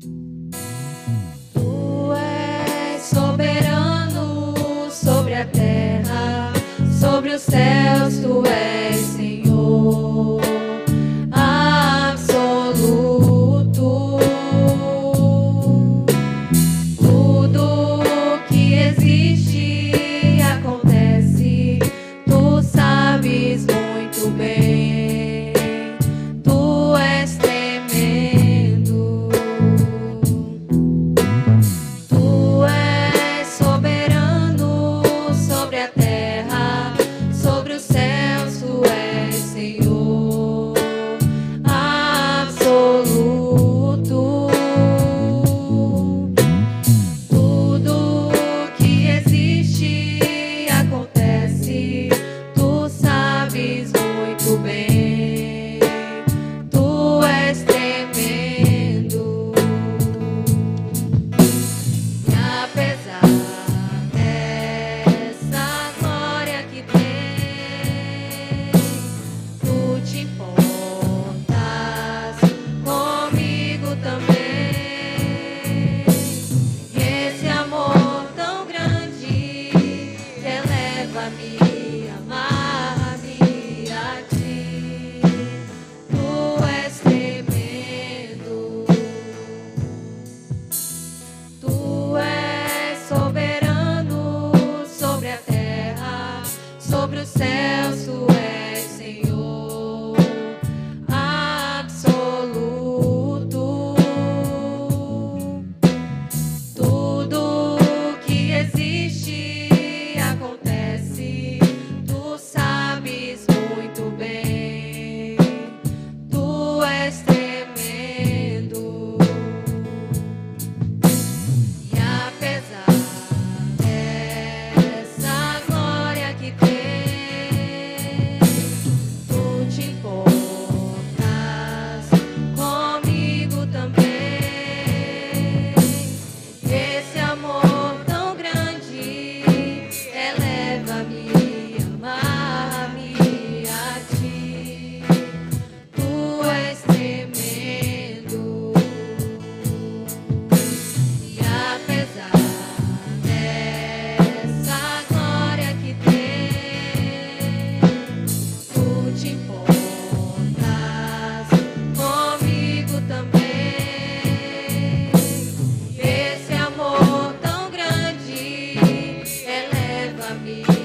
Tu és soberano sobre a terra, sobre os céus, tu és. sand. Andy.